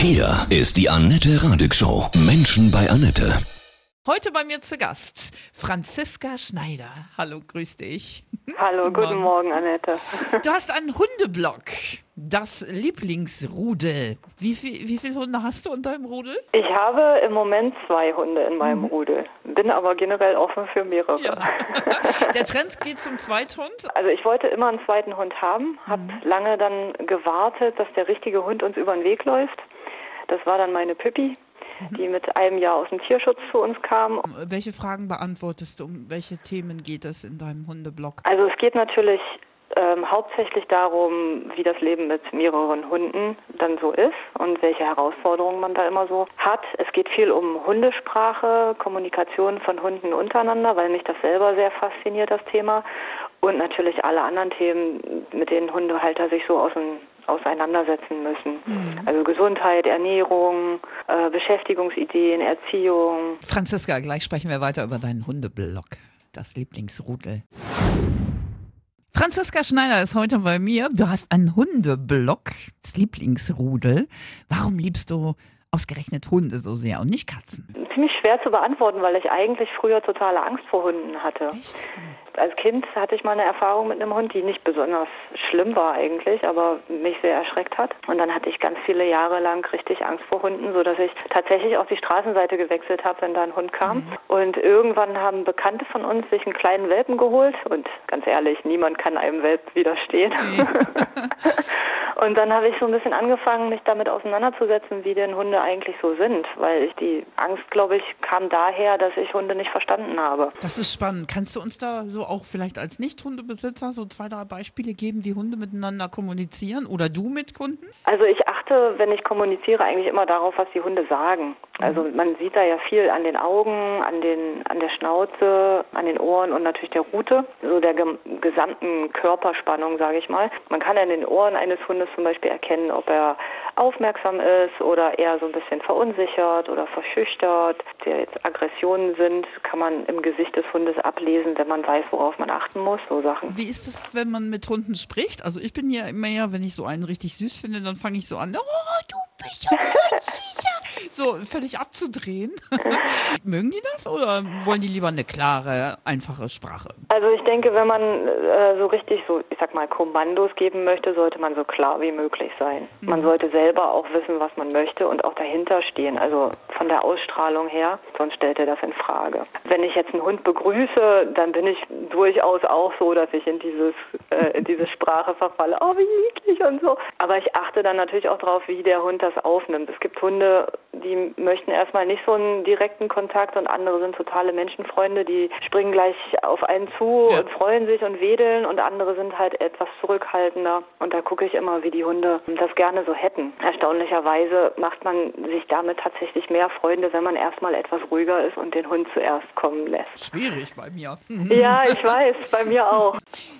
Hier ist die Annette Radig Show. Menschen bei Annette. Heute bei mir zu Gast Franziska Schneider. Hallo, grüß dich. Hallo, guten Morgen, Annette. Du hast einen Hundeblog, das Lieblingsrudel. Wie, viel, wie viele Hunde hast du in deinem Rudel? Ich habe im Moment zwei Hunde in meinem Rudel, bin aber generell offen für mehrere. Ja. Der Trend geht zum Zweithund. Also ich wollte immer einen zweiten Hund haben, habe lange dann gewartet, dass der richtige Hund uns über den Weg läuft. Das war dann meine Pippi, die mit einem Jahr aus dem Tierschutz zu uns kam. Welche Fragen beantwortest du? Um welche Themen geht es in deinem Hundeblog? Also es geht natürlich ähm, hauptsächlich darum, wie das Leben mit mehreren Hunden dann so ist und welche Herausforderungen man da immer so hat. Es geht viel um Hundesprache, Kommunikation von Hunden untereinander, weil mich das selber sehr fasziniert, das Thema. Und natürlich alle anderen Themen, mit denen Hundehalter sich so ausein- auseinandersetzen müssen. Also Gesundheit, Ernährung, äh, Beschäftigungsideen, Erziehung. Franziska, gleich sprechen wir weiter über deinen Hundeblog, das Lieblingsrudel. Franziska Schneider ist heute bei mir. Du hast einen Hundeblog, das Lieblingsrudel. Warum liebst du ausgerechnet Hunde so sehr und nicht Katzen? Ziemlich schwer zu beantworten, weil ich eigentlich früher totale Angst vor Hunden hatte. Echt? Als Kind hatte ich mal eine Erfahrung mit einem Hund, die nicht besonders schlimm war eigentlich, aber mich sehr erschreckt hat. Und dann hatte ich ganz viele Jahre lang richtig Angst vor Hunden, sodass ich tatsächlich auf die Straßenseite gewechselt habe, wenn da ein Hund kam. Und irgendwann haben Bekannte von uns sich einen kleinen Welpen geholt. Und ganz ehrlich, niemand kann einem Welpen widerstehen. Und dann habe ich so ein bisschen angefangen, mich damit auseinanderzusetzen, wie denn Hunde eigentlich so sind, weil ich die Angst, glaube ich, kam daher, dass ich Hunde nicht verstanden habe. Das ist spannend. Kannst du uns da so auch vielleicht als Nicht-Hundebesitzer so zwei, drei Beispiele geben, wie Hunde miteinander kommunizieren oder du mit Kunden? Also ich achte, wenn ich kommuniziere, eigentlich immer darauf, was die Hunde sagen. Also man sieht da ja viel an den Augen, an den, an der Schnauze, an den Ohren und natürlich der Rute, so der gem gesamten Körperspannung, sage ich mal. Man kann an den Ohren eines Hundes zum Beispiel erkennen, ob er aufmerksam ist oder eher so ein bisschen verunsichert oder verschüchtert. Der jetzt Aggressionen sind, kann man im Gesicht des Hundes ablesen, wenn man weiß, worauf man achten muss, so Sachen. Wie ist das, wenn man mit Hunden spricht? Also ich bin ja immer ja, wenn ich so einen richtig süß finde, dann fange ich so an, oh, du bist ja ein süßer. So völlig abzudrehen. Mögen die das oder wollen die lieber eine klare, einfache Sprache? Also ich denke, wenn man äh, so richtig so, ich sag mal, Kommandos geben möchte, sollte man so klar wie möglich sein. Man sollte selber auch wissen, was man möchte und auch dahinter stehen. Also von der Ausstrahlung her, sonst stellt er das in Frage. Wenn ich jetzt einen Hund begrüße, dann bin ich durchaus auch so, dass ich in dieses äh, in diese Sprache verfalle. Oh, wie niedlich und so. Aber ich achte dann natürlich auch darauf, wie der Hund das aufnimmt. Es gibt Hunde, die möchten erstmal nicht so einen direkten Kontakt und andere sind totale Menschenfreunde, die springen gleich auf einen zu Ja. und freuen sich und wedeln und andere sind halt etwas zurückhaltender. Und da gucke ich immer, wie die Hunde das gerne so hätten. Erstaunlicherweise macht man sich damit tatsächlich mehr Freunde, wenn man erstmal etwas ruhiger ist und den Hund zuerst kommen lässt. Schwierig bei mir. Ja, ich weiß, bei mir auch.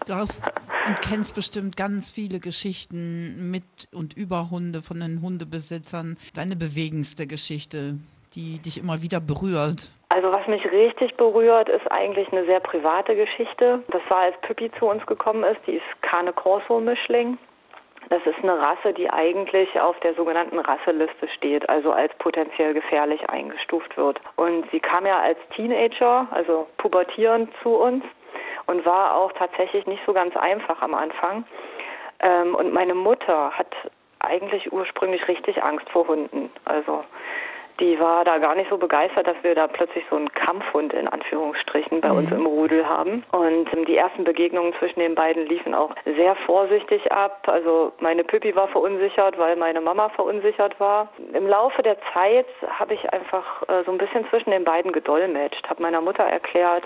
Du hast und kennst bestimmt ganz viele Geschichten mit und über Hunde von den Hundebesitzern. Deine bewegendste Geschichte, die dich immer wieder berührt. Also was mich richtig berührt, ist eigentlich eine sehr private Geschichte. Das war, als Pippi zu uns gekommen ist. Die ist Cane Corso Mischling. Das ist eine Rasse, die eigentlich auf der sogenannten Rasseliste steht, also als potenziell gefährlich eingestuft wird. Und sie kam ja als Teenager, also pubertierend zu uns und war auch tatsächlich nicht so ganz einfach am Anfang. Ähm, und meine Mutter hat eigentlich ursprünglich richtig Angst vor Hunden. Also die war da gar nicht so begeistert, dass wir da plötzlich so einen Kampfhund in Anführungsstrichen bei uns im Rudel haben. Und ähm, die ersten Begegnungen zwischen den beiden liefen auch sehr vorsichtig ab. Also meine Püppi war verunsichert, weil meine Mama verunsichert war. Im Laufe der Zeit habe ich einfach äh, so ein bisschen zwischen den beiden gedolmetscht, habe meiner Mutter erklärt,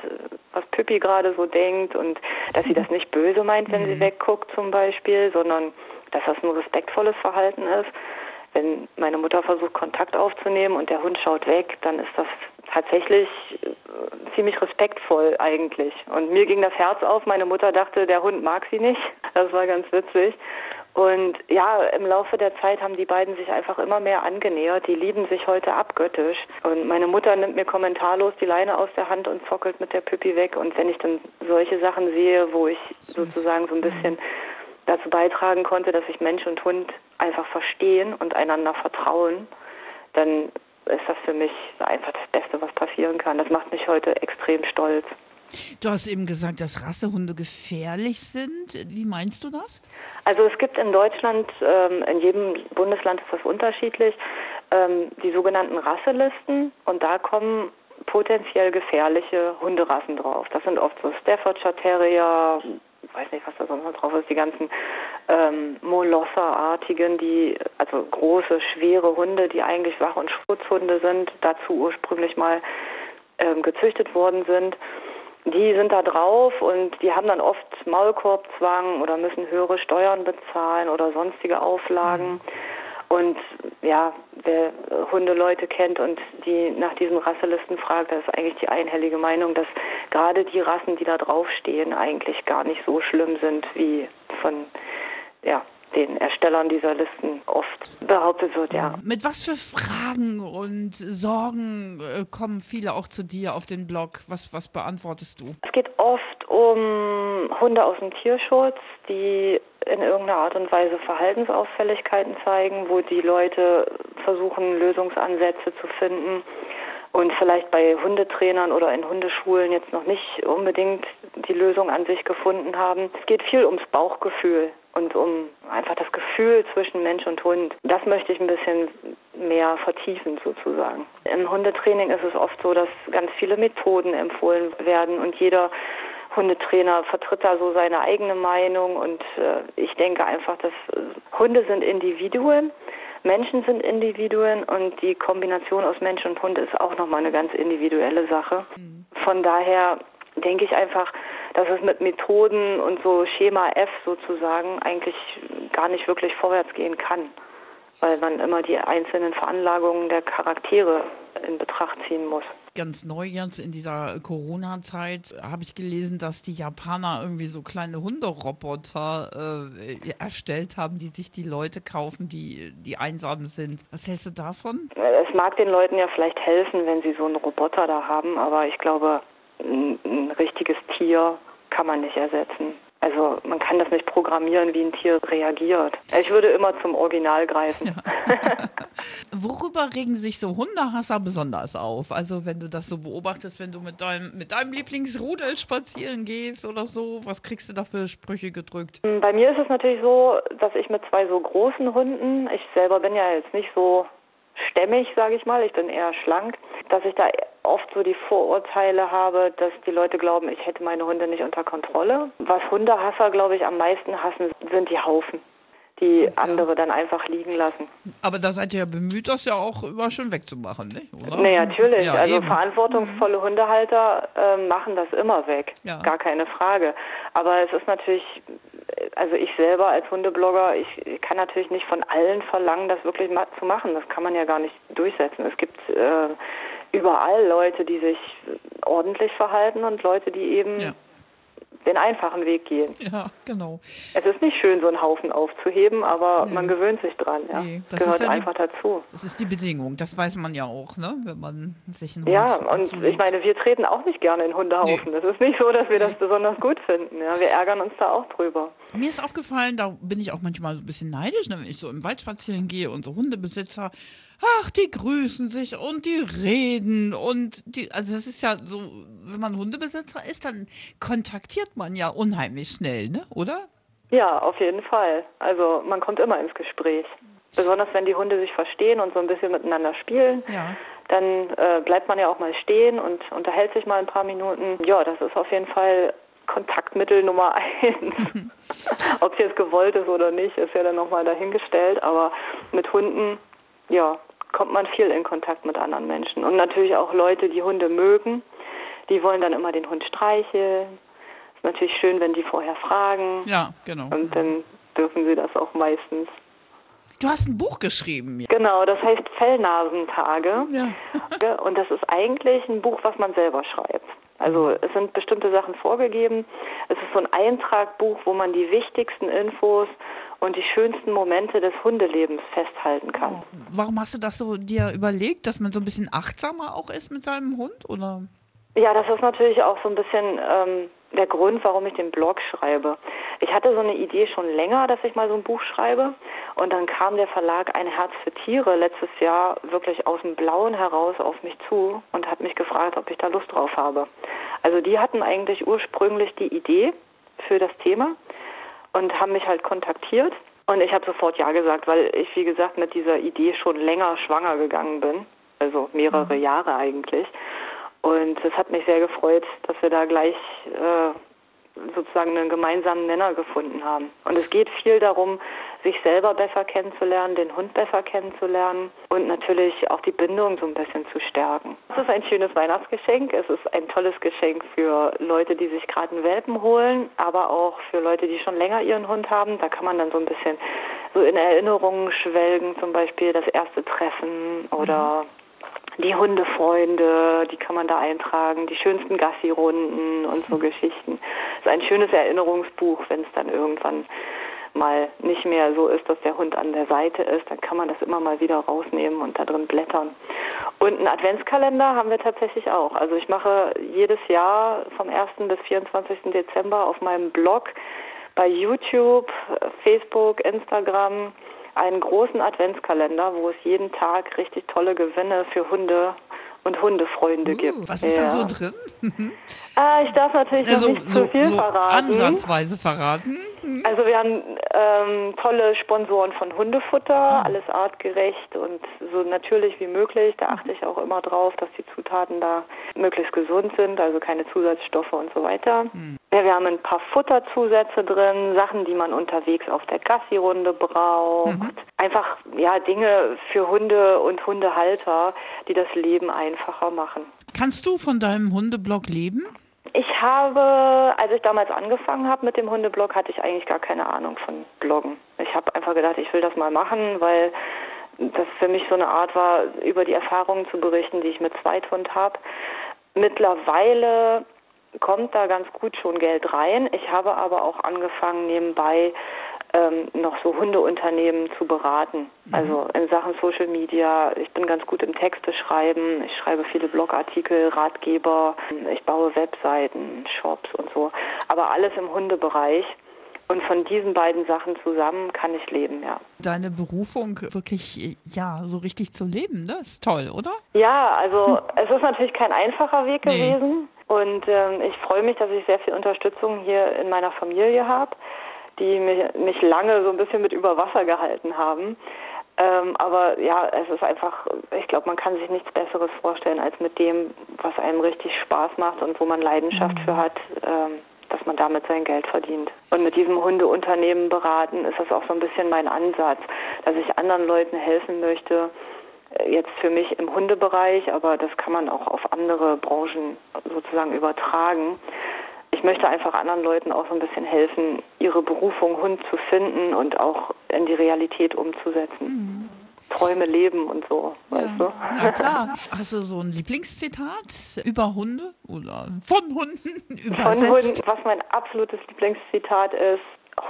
was Püppi gerade so denkt und dass sie das nicht böse meint, wenn sie wegguckt zum Beispiel, sondern dass das ein respektvolles Verhalten ist wenn meine Mutter versucht, Kontakt aufzunehmen und der Hund schaut weg, dann ist das tatsächlich äh, ziemlich respektvoll eigentlich. Und mir ging das Herz auf. Meine Mutter dachte, der Hund mag sie nicht. Das war ganz witzig. Und ja, im Laufe der Zeit haben die beiden sich einfach immer mehr angenähert. Die lieben sich heute abgöttisch. Und meine Mutter nimmt mir kommentarlos die Leine aus der Hand und zockelt mit der Püppi weg. Und wenn ich dann solche Sachen sehe, wo ich sozusagen so ein bisschen dazu beitragen konnte, dass sich Mensch und Hund einfach verstehen und einander vertrauen, dann ist das für mich einfach das Beste, was passieren kann. Das macht mich heute extrem stolz. Du hast eben gesagt, dass Rassehunde gefährlich sind. Wie meinst du das? Also es gibt in Deutschland, ähm, in jedem Bundesland ist das unterschiedlich, ähm, die sogenannten Rasselisten und da kommen potenziell gefährliche Hunderassen drauf. Das sind oft so Staffordshire Terrier, weiß nicht, was da sonst noch drauf ist, die ganzen ähm, Molosser-artigen, die, also große, schwere Hunde, die eigentlich Wach- und Schutzhunde sind, dazu ursprünglich mal ähm, gezüchtet worden sind. Die sind da drauf und die haben dann oft Maulkorbzwang oder müssen höhere Steuern bezahlen oder sonstige Auflagen. Mhm. Und ja, wer Hundeleute kennt und die nach diesen Rasselisten fragt, da ist eigentlich die einhellige Meinung, dass gerade die Rassen, die da draufstehen, eigentlich gar nicht so schlimm sind, wie von ja, den Erstellern dieser Listen oft behauptet wird, ja. Mit was für Fragen und Sorgen äh, kommen viele auch zu dir auf den Blog? Was, was beantwortest du? Es geht oft um Hunde aus dem Tierschutz, die in irgendeiner Art und Weise Verhaltensauffälligkeiten zeigen, wo die Leute versuchen, Lösungsansätze zu finden und vielleicht bei Hundetrainern oder in Hundeschulen jetzt noch nicht unbedingt die Lösung an sich gefunden haben. Es geht viel ums Bauchgefühl und um einfach das Gefühl zwischen Mensch und Hund. Das möchte ich ein bisschen mehr vertiefen sozusagen. Im Hundetraining ist es oft so, dass ganz viele Methoden empfohlen werden und jeder Hundetrainer vertritt da so seine eigene Meinung und äh, ich denke einfach, dass äh, Hunde sind Individuen, Menschen sind Individuen und die Kombination aus Mensch und Hund ist auch nochmal eine ganz individuelle Sache. Mhm. Von daher denke ich einfach, dass es mit Methoden und so Schema F sozusagen eigentlich gar nicht wirklich vorwärts gehen kann, weil man immer die einzelnen Veranlagungen der Charaktere in Betracht ziehen muss. Ganz neu jetzt in dieser Corona-Zeit habe ich gelesen, dass die Japaner irgendwie so kleine Hunderoboter äh, erstellt haben, die sich die Leute kaufen, die, die einsam sind. Was hältst du davon? Es mag den Leuten ja vielleicht helfen, wenn sie so einen Roboter da haben, aber ich glaube, ein, ein richtiges Tier kann man nicht ersetzen. Also man kann das nicht programmieren, wie ein Tier reagiert. Ich würde immer zum Original greifen. Ja. Worüber regen sich so Hundehasser besonders auf? Also wenn du das so beobachtest, wenn du mit deinem, mit deinem Lieblingsrudel spazieren gehst oder so, was kriegst du da für Sprüche gedrückt? Bei mir ist es natürlich so, dass ich mit zwei so großen Hunden, ich selber bin ja jetzt nicht so stämmig, sage ich mal, ich bin eher schlank, dass ich da oft so die Vorurteile habe, dass die Leute glauben, ich hätte meine Hunde nicht unter Kontrolle. Was Hundehasser, glaube ich, am meisten hassen, sind die Haufen die ja. andere dann einfach liegen lassen. Aber da seid ihr ja bemüht, das ja auch immer schon wegzumachen, nicht? Oder? Nee, natürlich. Ja, also eben. verantwortungsvolle mhm. Hundehalter äh, machen das immer weg. Ja. Gar keine Frage. Aber es ist natürlich, also ich selber als Hundeblogger, ich kann natürlich nicht von allen verlangen, das wirklich ma zu machen. Das kann man ja gar nicht durchsetzen. Es gibt äh, überall Leute, die sich ordentlich verhalten und Leute, die eben den einfachen Weg gehen. Ja, genau. Es ist nicht schön, so einen Haufen aufzuheben, aber nee. man gewöhnt sich dran. Ja? Nee, das gehört ja einfach die, dazu. Das ist die Bedingung, das weiß man ja auch, ne? wenn man sich einen Ja, Hund und zulegt. ich meine, wir treten auch nicht gerne in Hundehaufen. Nee. Das ist nicht so, dass wir das besonders gut finden. Ja? Wir ärgern uns da auch drüber. Mir ist aufgefallen, da bin ich auch manchmal ein bisschen neidisch, ne? wenn ich so im Wald spazieren gehe und so Hundebesitzer ach, die grüßen sich und die reden und die, also das ist ja so, wenn man Hundebesitzer ist, dann kontaktiert man ja unheimlich schnell, ne, oder? Ja, auf jeden Fall. Also man kommt immer ins Gespräch. Besonders wenn die Hunde sich verstehen und so ein bisschen miteinander spielen, ja. dann äh, bleibt man ja auch mal stehen und unterhält sich mal ein paar Minuten. Ja, das ist auf jeden Fall Kontaktmittel Nummer eins. Ob es jetzt gewollt ist oder nicht, ist ja dann nochmal dahingestellt. Aber mit Hunden, ja, kommt man viel in Kontakt mit anderen Menschen. Und natürlich auch Leute, die Hunde mögen, die wollen dann immer den Hund streicheln. Ist natürlich schön, wenn die vorher fragen. Ja, genau. Und dann dürfen sie das auch meistens. Du hast ein Buch geschrieben. Genau, das heißt Fellnasentage. Ja. Und das ist eigentlich ein Buch, was man selber schreibt. Also es sind bestimmte Sachen vorgegeben. Es ist so ein Eintragbuch, wo man die wichtigsten Infos und die schönsten Momente des Hundelebens festhalten kann. Warum hast du das so dir überlegt, dass man so ein bisschen achtsamer auch ist mit seinem Hund, oder? Ja, das ist natürlich auch so ein bisschen ähm, der Grund, warum ich den Blog schreibe. Ich hatte so eine Idee schon länger, dass ich mal so ein Buch schreibe. Und dann kam der Verlag Ein Herz für Tiere letztes Jahr wirklich aus dem Blauen heraus auf mich zu und hat mich gefragt, ob ich da Lust drauf habe. Also die hatten eigentlich ursprünglich die Idee für das Thema und haben mich halt kontaktiert. Und ich habe sofort Ja gesagt, weil ich, wie gesagt, mit dieser Idee schon länger schwanger gegangen bin. Also mehrere mhm. Jahre eigentlich. Und es hat mich sehr gefreut, dass wir da gleich äh, sozusagen einen gemeinsamen Nenner gefunden haben. Und es geht viel darum, sich selber besser kennenzulernen, den Hund besser kennenzulernen und natürlich auch die Bindung so ein bisschen zu stärken. Es ist ein schönes Weihnachtsgeschenk. Es ist ein tolles Geschenk für Leute, die sich gerade einen Welpen holen, aber auch für Leute, die schon länger ihren Hund haben. Da kann man dann so ein bisschen so in Erinnerungen schwelgen, zum Beispiel das erste Treffen oder die Hundefreunde, die kann man da eintragen, die schönsten Gassi-Runden und so Geschichten. Es ist ein schönes Erinnerungsbuch, wenn es dann irgendwann mal nicht mehr so ist, dass der Hund an der Seite ist, dann kann man das immer mal wieder rausnehmen und da drin blättern. Und einen Adventskalender haben wir tatsächlich auch. Also ich mache jedes Jahr vom 1. bis 24. Dezember auf meinem Blog bei YouTube, Facebook, Instagram einen großen Adventskalender, wo es jeden Tag richtig tolle Gewinne für Hunde und Hundefreunde uh, gibt. Was ist ja. da so drin? ah, ich darf natürlich also, nicht so, zu viel so verraten. Ansatzweise verraten. Also wir haben ähm, tolle Sponsoren von Hundefutter, ah. alles artgerecht und so natürlich wie möglich. Da achte ich auch immer drauf, dass die Zutaten da möglichst gesund sind, also keine Zusatzstoffe und so weiter. Hm. Ja, wir haben ein paar Futterzusätze drin, Sachen, die man unterwegs auf der Gassi-Runde braucht. Mhm. Einfach ja Dinge für Hunde und Hundehalter, die das Leben einfacher machen. Kannst du von deinem Hundeblog leben? Ich habe, als ich damals angefangen habe mit dem Hundeblog, hatte ich eigentlich gar keine Ahnung von Bloggen. Ich habe einfach gedacht, ich will das mal machen, weil das für mich so eine Art war, über die Erfahrungen zu berichten, die ich mit Zweithund habe. Mittlerweile kommt da ganz gut schon Geld rein. Ich habe aber auch angefangen, nebenbei ähm, noch so Hundeunternehmen zu beraten. Mhm. Also in Sachen Social Media. Ich bin ganz gut im Texte schreiben. Ich schreibe viele Blogartikel, Ratgeber. Ich baue Webseiten, Shops und so. Aber alles im Hundebereich. Und von diesen beiden Sachen zusammen kann ich leben, ja. Deine Berufung wirklich, ja, so richtig zu leben, ne? Ist toll, oder? Ja, also es ist natürlich kein einfacher Weg nee. gewesen. Und ähm, ich freue mich, dass ich sehr viel Unterstützung hier in meiner Familie habe, die mich, mich lange so ein bisschen mit über Wasser gehalten haben. Ähm, aber ja, es ist einfach, ich glaube, man kann sich nichts Besseres vorstellen als mit dem, was einem richtig Spaß macht und wo man Leidenschaft mhm. für hat, ähm, dass man damit sein Geld verdient. Und mit diesem Hundeunternehmen beraten ist das auch so ein bisschen mein Ansatz, dass ich anderen Leuten helfen möchte, jetzt für mich im Hundebereich, aber das kann man auch auf andere Branchen sozusagen übertragen. Ich möchte einfach anderen Leuten auch so ein bisschen helfen, ihre Berufung Hund zu finden und auch in die Realität umzusetzen. Mhm. Träume leben und so, ja, weißt du? Na klar. Hast du so ein Lieblingszitat über Hunde oder von Hunden übersetzt? Von Hunden, was mein absolutes Lieblingszitat ist,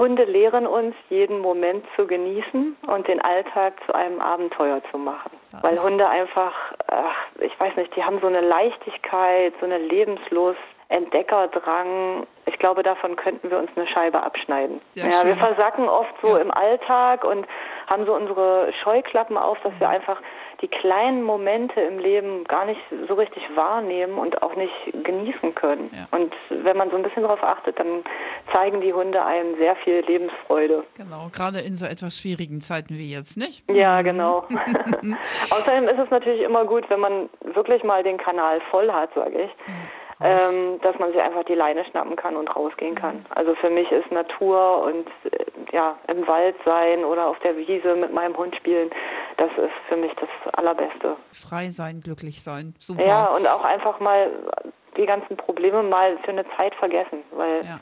Hunde lehren uns, jeden Moment zu genießen und den Alltag zu einem Abenteuer zu machen. Das Weil Hunde einfach, ach, ich weiß nicht, die haben so eine Leichtigkeit, so eine Lebenslust, Entdeckerdrang. Ich glaube, davon könnten wir uns eine Scheibe abschneiden. Ja, ja wir versacken oft so ja. im Alltag und haben so unsere Scheuklappen auf, dass wir einfach die kleinen Momente im Leben gar nicht so richtig wahrnehmen und auch nicht genießen können. Ja. Und wenn man so ein bisschen darauf achtet, dann zeigen die Hunde einem sehr viel Lebensfreude. Genau, gerade in so etwas schwierigen Zeiten wie jetzt, nicht? Ja, mhm. genau. Außerdem ist es natürlich immer gut, wenn man wirklich mal den Kanal voll hat, sage ich. Ja ähm, dass man sich einfach die Leine schnappen kann und rausgehen kann. Mhm. Also für mich ist Natur und äh, ja, im Wald sein oder auf der Wiese mit meinem Hund spielen, das ist für mich das Allerbeste. Frei sein, glücklich sein, super. Ja, und auch einfach mal die ganzen Probleme mal für eine Zeit vergessen, weil ja,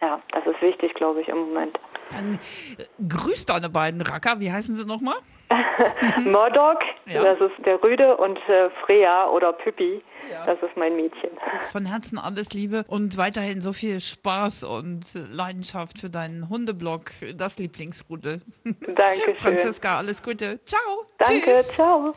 ja das ist wichtig, glaube ich, im Moment. Dann äh, grüß deine beiden Racker, wie heißen sie nochmal? Murdoch, ja. das ist der Rüde, und äh, Freya oder Püppi, ja. das ist mein Mädchen. Von Herzen alles Liebe und weiterhin so viel Spaß und Leidenschaft für deinen Hundeblog, das Lieblingsrudel. Danke schön. Franziska, alles Gute. Ciao. Danke, Tschüss. ciao.